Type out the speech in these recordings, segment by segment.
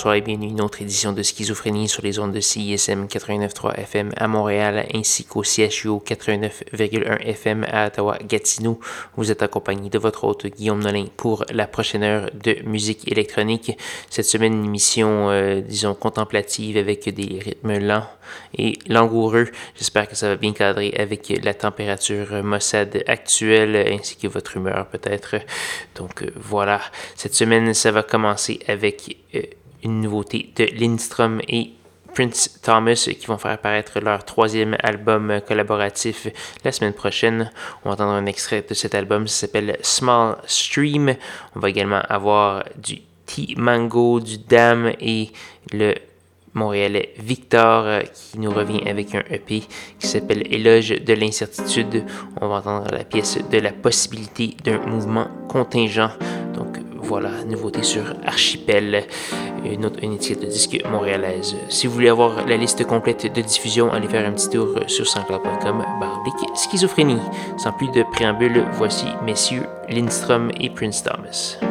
Bonsoir et bienvenue à une autre édition de Schizophrénie sur les ondes de CISM 89.3 FM à Montréal ainsi qu'au CHU 89.1 FM à Ottawa-Gatineau. Vous êtes accompagné de votre hôte Guillaume Nolin pour la prochaine heure de musique électronique. Cette semaine, une émission, euh, disons, contemplative avec des rythmes lents et langoureux. J'espère que ça va bien cadrer avec la température Mossad actuelle ainsi que votre humeur peut-être. Donc euh, voilà, cette semaine, ça va commencer avec... Euh, une nouveauté de Lindstrom et Prince Thomas qui vont faire apparaître leur troisième album collaboratif la semaine prochaine. On va entendre un extrait de cet album, ça s'appelle Small Stream. On va également avoir du T-Mango, du Dam et le Montréalais Victor qui nous revient avec un EP qui s'appelle Éloge de l'incertitude. On va entendre la pièce de la possibilité d'un mouvement contingent. Voilà, nouveauté sur Archipel une, autre, une étiquette de disque montréalaise. Si vous voulez avoir la liste complète de diffusion, allez faire un petit tour sur sanscloud.com schizophrénie. Sans plus de préambule, voici messieurs Lindstrom et Prince Thomas.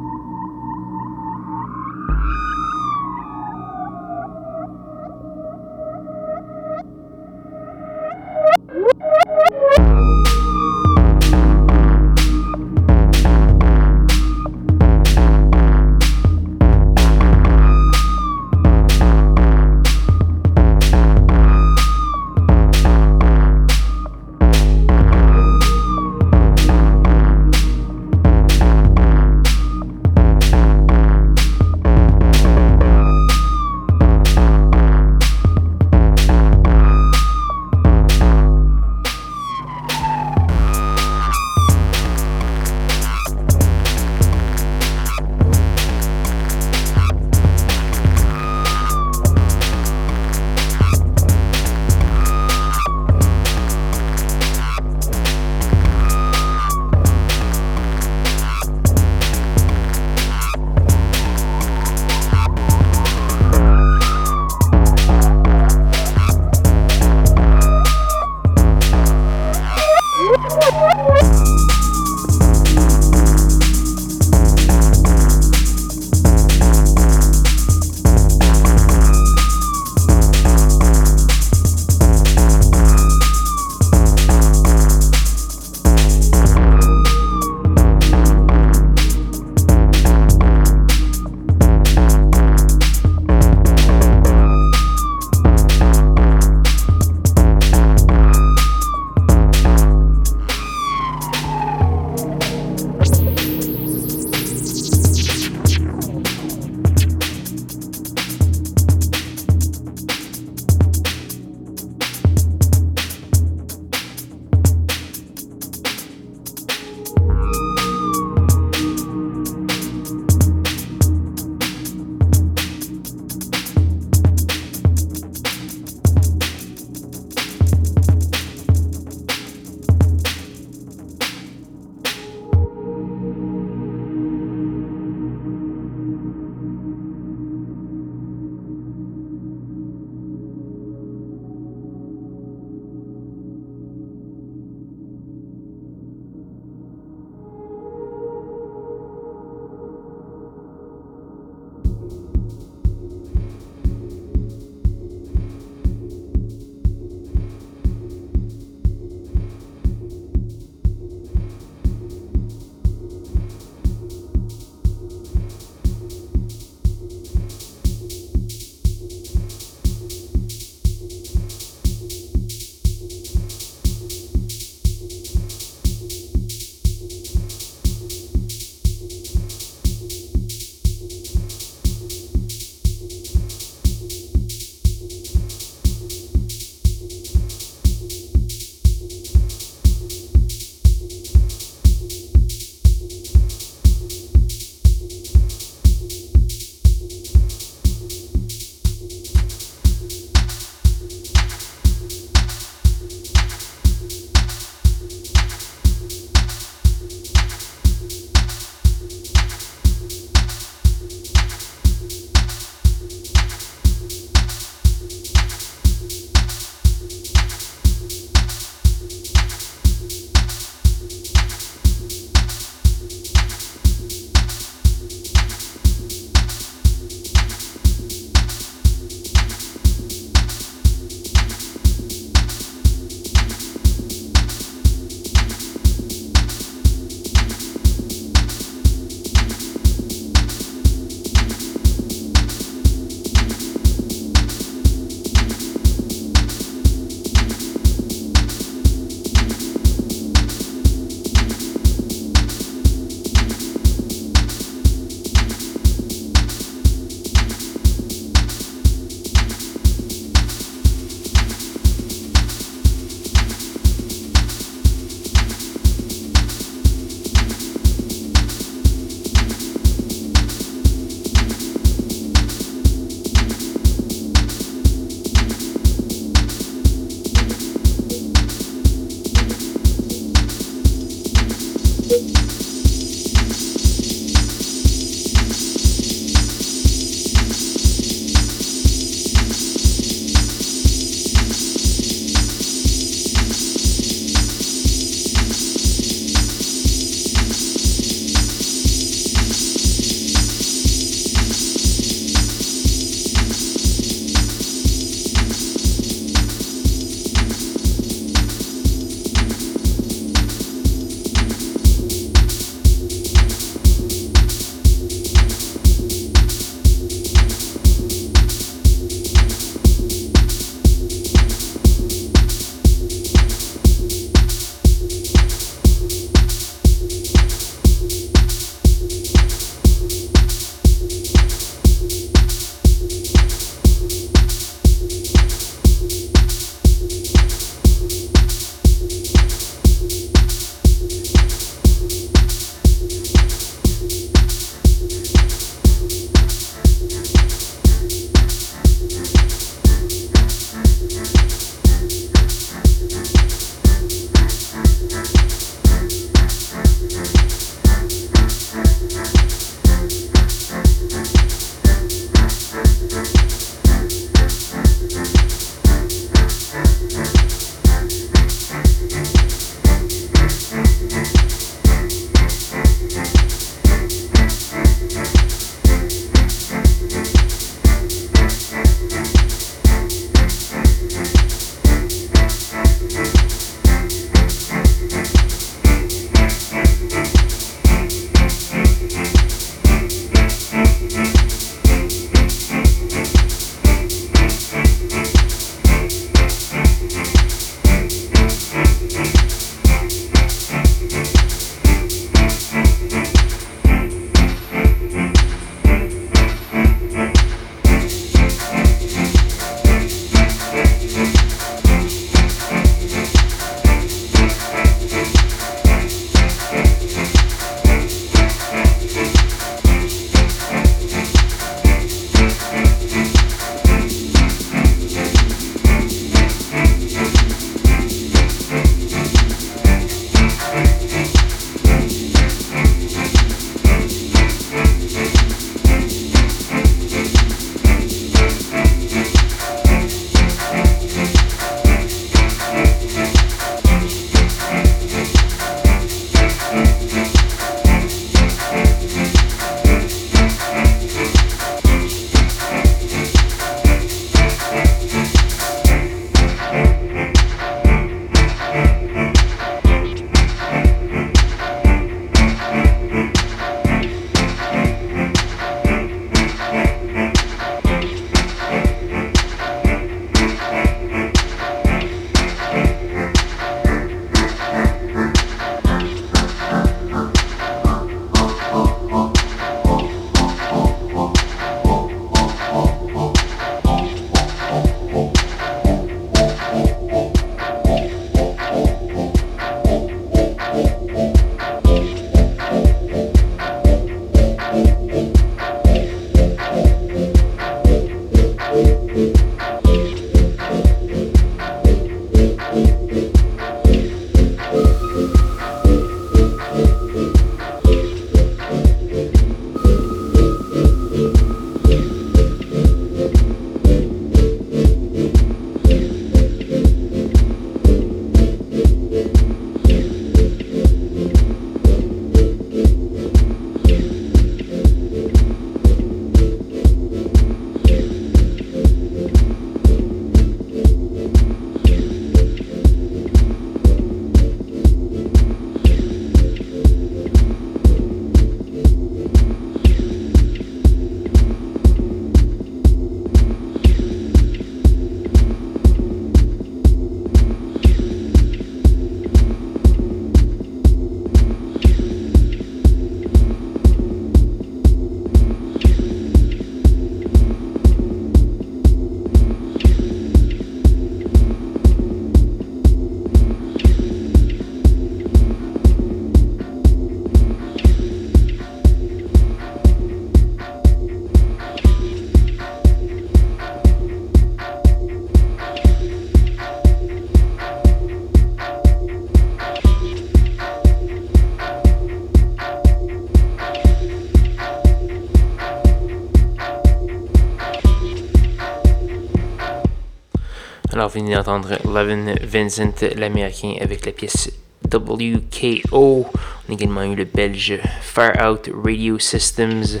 Venez d'entendre Levin Vincent, l'américain, avec la pièce WKO. On a également eu le belge Fire Out Radio Systems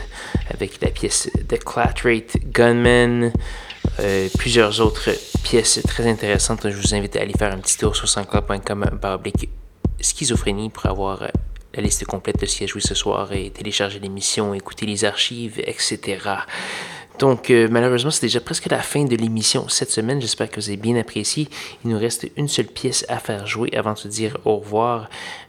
avec la pièce The Clatrate Gunman. Euh, plusieurs autres pièces très intéressantes. Je vous invite à aller faire un petit tour sur sanscloud.com schizophrénie pour avoir la liste complète de ce qui a joué ce soir et télécharger l'émission, écouter les archives, etc. Donc, euh, malheureusement, c'est déjà presque la fin de l'émission cette semaine. J'espère que vous avez bien apprécié. Il nous reste une seule pièce à faire jouer avant de se dire au revoir.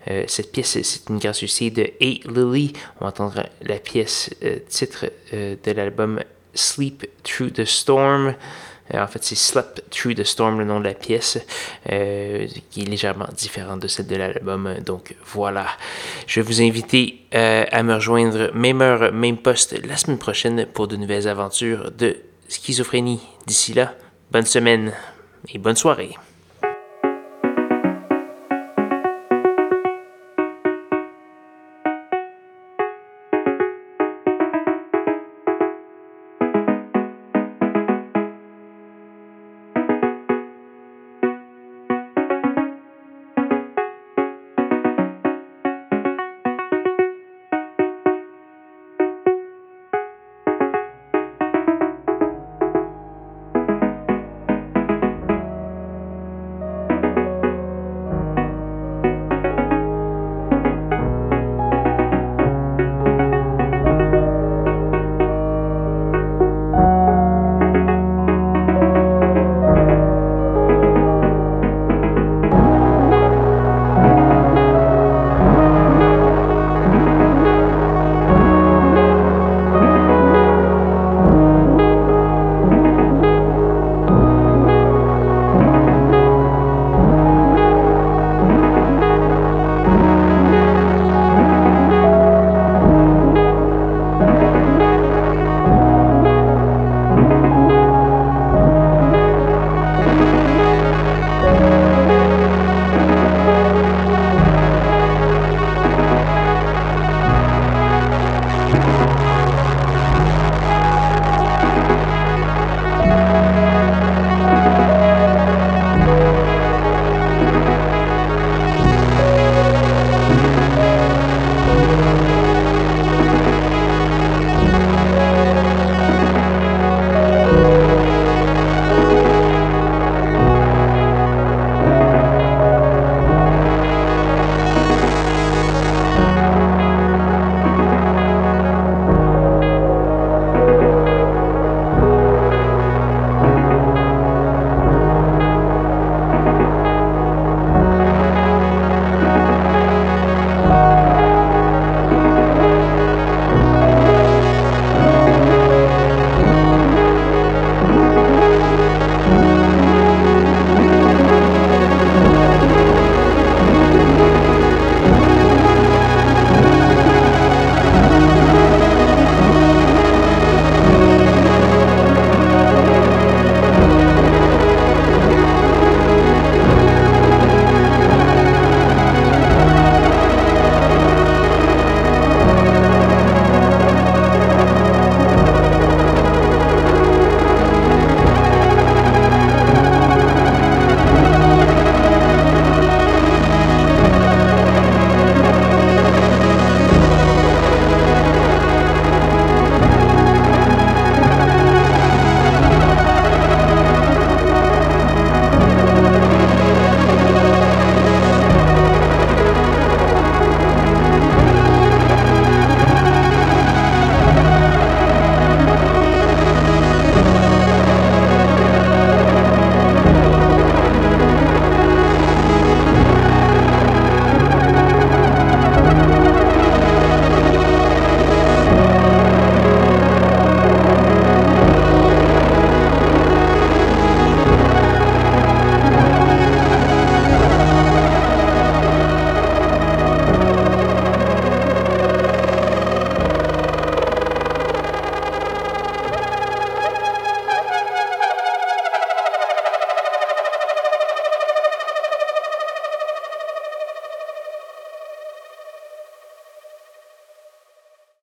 Euh, cette pièce, c'est une gracieuseté de A. Lily. On va entendre la pièce euh, titre de l'album Sleep Through the Storm. Euh, en fait, c'est Slept Through the Storm, le nom de la pièce, euh, qui est légèrement différente de celle de l'album. Donc voilà. Je vais vous inviter euh, à me rejoindre même heure, même poste la semaine prochaine pour de nouvelles aventures de schizophrénie. D'ici là, bonne semaine et bonne soirée.